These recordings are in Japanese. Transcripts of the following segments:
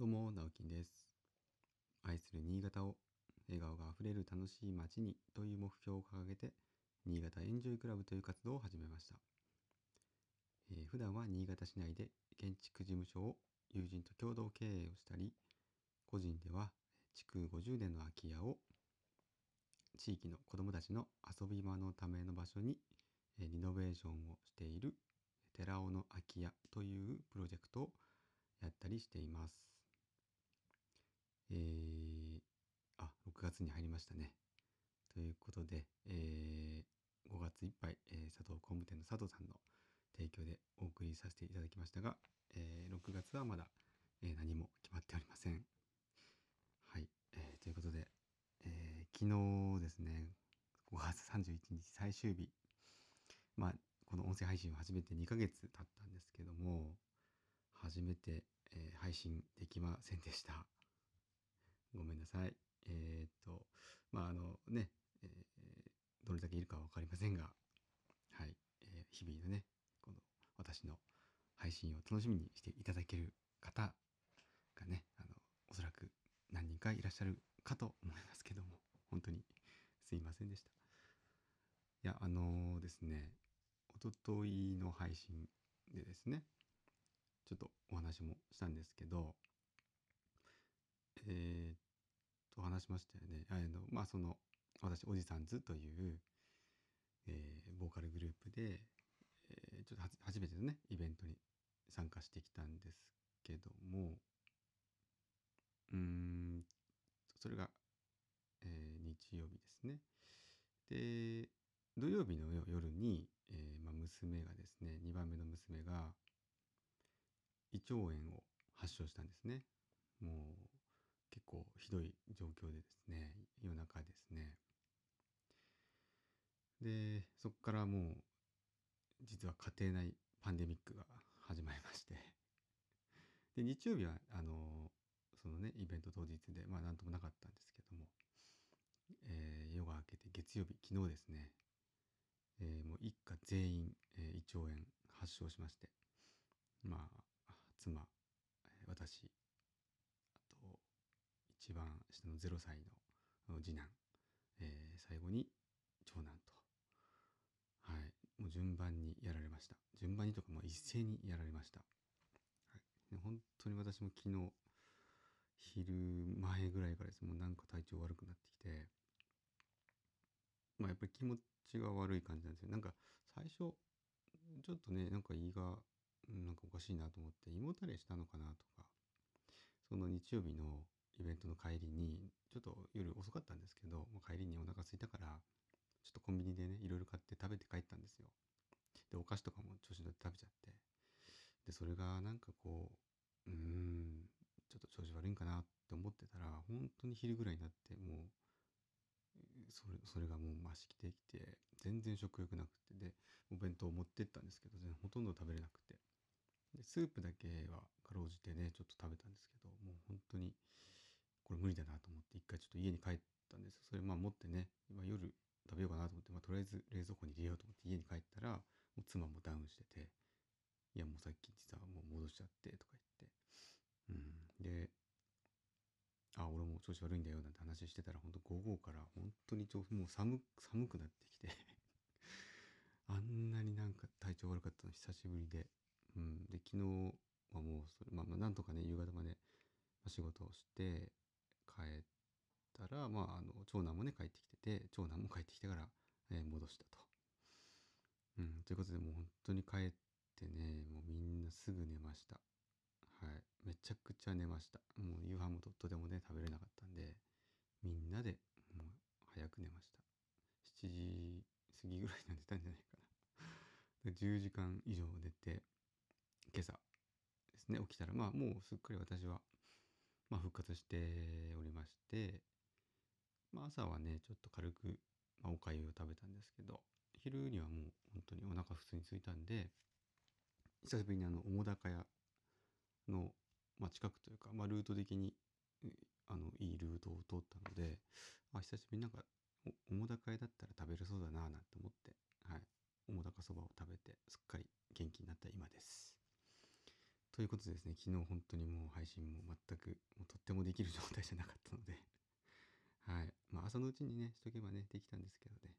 どうも、直樹です。愛する新潟を笑顔があふれる楽しい街にという目標を掲げて、新潟エンジョイクラブという活動を始めました。えー普段は新潟市内で建築事務所を友人と共同経営をしたり、個人では築50年の空き家を地域の子どもたちの遊び場のための場所にリノベーションをしている寺尾の空き家というプロジェクトをやったりしています。えー、あ、6月に入りましたね。ということで、えー5月いっぱい、えー佐藤工務店の佐藤さんの提供でお送りさせていただきましたが、えー6月はまだ、えー何も決まっておりません。はい、えーということで、えー昨日ですね、5月31日最終日、まあ、この音声配信を始めて2ヶ月経ったんですけども、初めて、えー配信できませんでした。ごめんなさい。えーっと、まあ、あのね、えーどれだけいるかはわかりませんが、はい、えー日々のね、この私の配信を楽しみにしていただける方がね、あの、おそらく何人かいらっしゃるかと思いますけども、本当にすいませんでした。いや、あのですね、おとといの配信でですね、ちょっとお話もしたんですけど、えー、話しましたよね。あの、まあ、その、私、おじさんずという、えーボーカルグループで、えーちょっと初めてのね、イベントに参加してきたんですけども、うん、それが、えー日曜日ですね。で、土曜日の夜に、えーまあ、娘がですね、2番目の娘が、胃腸炎を発症したんですね。もう結構ひどい状況でですね、夜中ですね。で、そこからもう、実は家庭内パンデミックが始まりまして。で、日曜日は、あの、そのね、イベント当日で、まあなんともなかったんですけども、えー夜が明けて月曜日、昨日ですね、えーもう一家全員、えー胃腸炎発症しまして、まあ、妻、私、一番下の0歳の次男、えー最後に長男と、はい、もう順番にやられました。順番にとかもう一斉にやられました。はい、で本当に私も昨日、昼前ぐらいからですもうなんか体調悪くなってきて、まあやっぱり気持ちが悪い感じなんですよ。なんか最初、ちょっとね、なんか胃が、なんかおかしいなと思って胃もたれしたのかなとか、その日曜日のイベントの帰りに、ちょっと夜遅かったんですけど、まあ帰りにお腹空いたから、ちょっとコンビニでね、いろいろ買って食べて帰ったんですよ。で、お菓子とかも調子乗って食べちゃって。で、それがなんかこう、うーん、ちょっと調子悪いんかなって思ってたら、本当に昼ぐらいになって、もう、それ、それがもう増しきてきて、全然食欲なくて、で、お弁当を持ってったんですけど、全然ほとんど食べれなくて。で、スープだけはかろうじてね、ちょっと食べたんですけど、もう本当に、これ無理だなと思って、一回ちょっと家に帰ったんですよ。それまあ持ってね、今夜食べようかなと思って、まあとりあえず冷蔵庫に入れようと思って家に帰ったら、もう妻もダウンしてて、いやもうさっき実はもう戻しちゃってとか言って、うん。で、あ、俺も調子悪いんだよなんて話してたら、本当午後から本当に調もう寒、寒くなってきて、あんなになんか体調悪かったの久しぶりで、うん。で、昨日はもうそれ、まあまあなんとかね、夕方までま仕事をしてら、まああの、長男もね帰ってきてて、長男も帰ってきてから、えー戻したと。うん。ということでもう本当に帰ってね、もうみんなすぐ寝ました。はい。めちゃくちゃ寝ました。もう夕飯もととてもね、食べれなかったんで、みんなでもう早く寝ました。7時過ぎぐらいには寝たんじゃないかな。10時間以上寝て、今朝ですね、起きたら、まあもうすっかり私は、まあ復活しておりまして、まあ朝はね、ちょっと軽く、まあお粥を食べたんですけど、昼にはもう本当にお腹普通に空いたんで、久しぶりにあの、澤高屋の、まあ、近くというか、まあ、ルート的に、あの、いいルートを通ったので、あ、久しぶりになんか、お澤高屋だったら食べれそうだなぁなんて思って、はい。澤高そばを食べて、すっかり元気になった今です。とということでですね、昨日本当にもう配信も全く、もうとってもできる状態じゃなかったのではい。まあ朝のうちにね、しとけばね、できたんですけどね、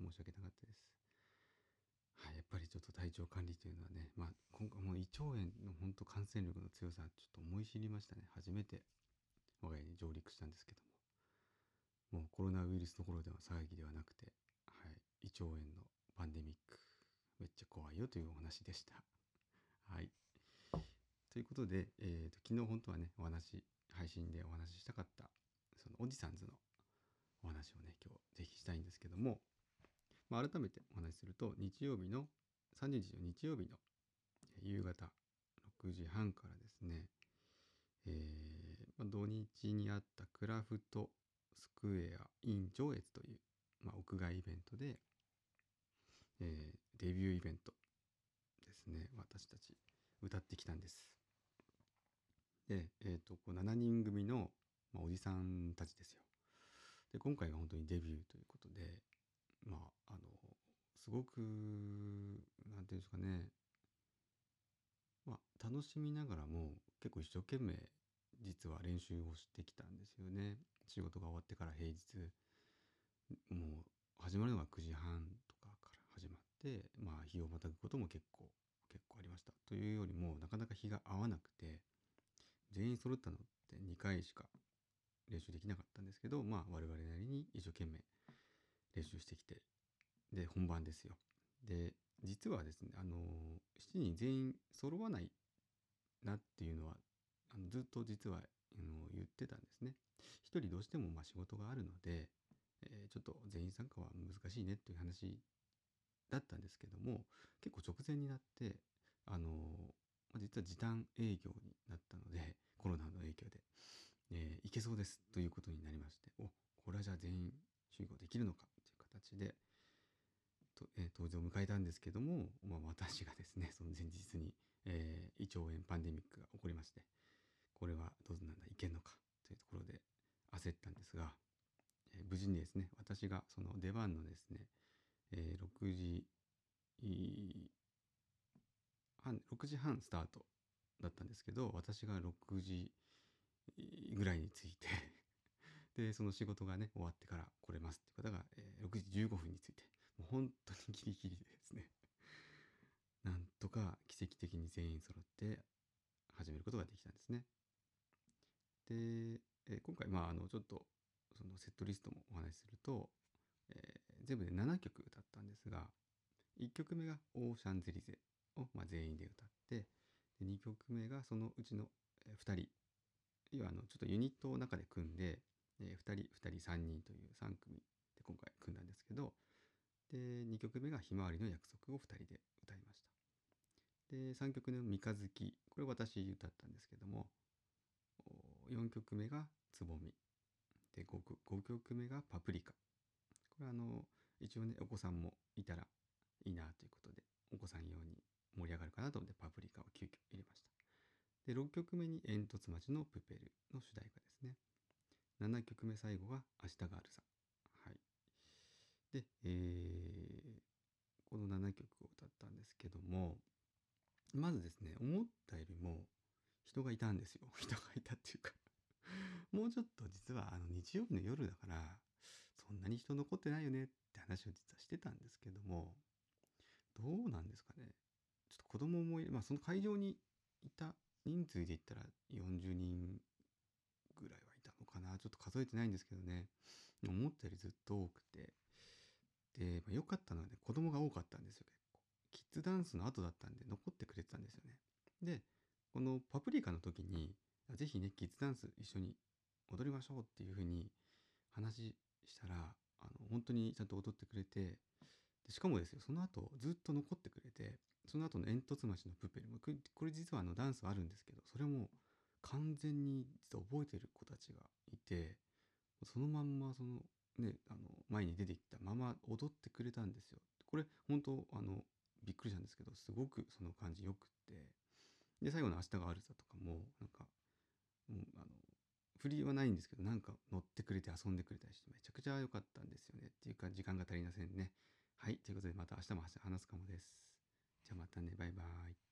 申し訳なかったです。はい、やっぱりちょっと体調管理というのはね、まあ今回もう胃腸炎の本当感染力の強さ、ちょっと思い知りましたね。初めて我が家に上陸したんですけども、もうコロナウイルスどころでは騒ぎではなくて、はい、胃腸炎のパンデミック、めっちゃ怖いよというお話でした。はい。ということで、えーと、昨日本当はね、お話、配信でお話ししたかった、そのおじさんずのお話をね、今日ぜひしたいんですけども、まあ、改めてお話しすると、日曜日の、30日の日曜日の夕方6時半からですね、えー、まあ、土日にあったクラフトスクエア in 上越という、まあ、屋外イベントで、えー、デビューイベントですね、私たち歌ってきたんです。で、えっ、ー、と、こう7人組の、まあ、おじさんたちですよ。で、今回が本当にデビューということで、まあ、あの、すごく、なんていうんですかね、まあ、楽しみながらも結構一生懸命実は練習をしてきたんですよね。仕事が終わってから平日、もう始まるのが9時半とかから始まって、まあ日をまたぐことも結構、結構ありました。というよりも、なかなか日が合わなくて、全員揃ったのって2回しか練習できなかったんですけど、まあ我々なりに一生懸命練習してきて、で、本番ですよ。で、実はですね、あの7人全員揃わないなっていうのは、あのずっと実は、あの言ってたんですね。一人どうしてもまあ仕事があるので、えー、ちょっと全員参加は難しいねっていう話だったんですけども、結構直前になって、あの、実は時短営業になったので、コロナの影響で、えー、行けそうですということになりまして、お、これはじゃあ全員集合できるのかという形で、とえー、当日を迎えたんですけども、まあ、私がですね、その前日に、えー、胃腸炎パンデミックが起こりまして、これはどうなんだ、いけんのかというところで焦ったんですが、えー、無事にですね、私がその出番のですね、えー、6時半、6時半スタートだったんですけど、私が6時ぐらいに着いて。で、その仕事がね、終わってから来れますっていう方が、えー、6時15分に着いて、もう本当にギリギリでですね、なんとか奇跡的に全員揃って始めることができたんですね。で、えー、今回、まあ、あの、ちょっと、そのセットリストもお話しすると、えー、全部で7曲歌ったんですが、1曲目がオーシャンゼリゼを、まあ、全員で歌って、で2曲目がそのうちの2人、要はあのちょっとユニットを中で組んで、えー、2人、2人、3人という3組で今回組んだんですけど、で、2曲目がひまわりの約束を2人で歌いました。で、3曲目の三日月、これ私歌ったんですけども、4曲目がつぼみ。で5、5曲目がパプリカ。これはあの、一応ね、お子さんもいたらいいなということで、お子さん用に盛り上がるかなと思ってパプリカを急遽入れました。で、6曲目に煙突町のプペルの主題歌ですね。7曲目最後が明日があるさ。はい。で、えー、この7曲を歌ったんですけども、まずですね、思ったよりも人がいたんですよ。人がいたっていうかもうちょっと実はあの日曜日の夜だから、そんなに人残ってないよねって話を実はしてたんですけども、どうなんですかね。ちょっと子供もまあその会場にいた人数で言ったら40人ぐらいはいたのかな。ちょっと数えてないんですけどね。思ったよりずっと多くて。で、まあ、良かったのはね、子供が多かったんですよ、結構。キッズダンスの後だったんで残ってくれてたんですよね。で、このパプリカの時に、ぜひね、キッズダンス一緒に踊りましょうっていう風に話したら、あの、本当にちゃんと踊ってくれて、でしかもですよ、その後ずっと残ってくれて、その後の煙突町のプペルも、これ実はあのダンスあるんですけど、それも完全に実は覚えてる子たちがいて、そのまんまそのね、あの前に出てきたまま踊ってくれたんですよ。これ本当あのびっくりしたんですけど、すごくその感じよくって、で、最後の明日があるさとかも、なんか、うん、あの、振りはないんですけど、なんか乗ってくれて遊んでくれたりして、めちゃくちゃ良かったんですよね。っていうか、時間が足りませんね。はい。ということで、また明日も話すかもです。じゃあまたね。バイバイ。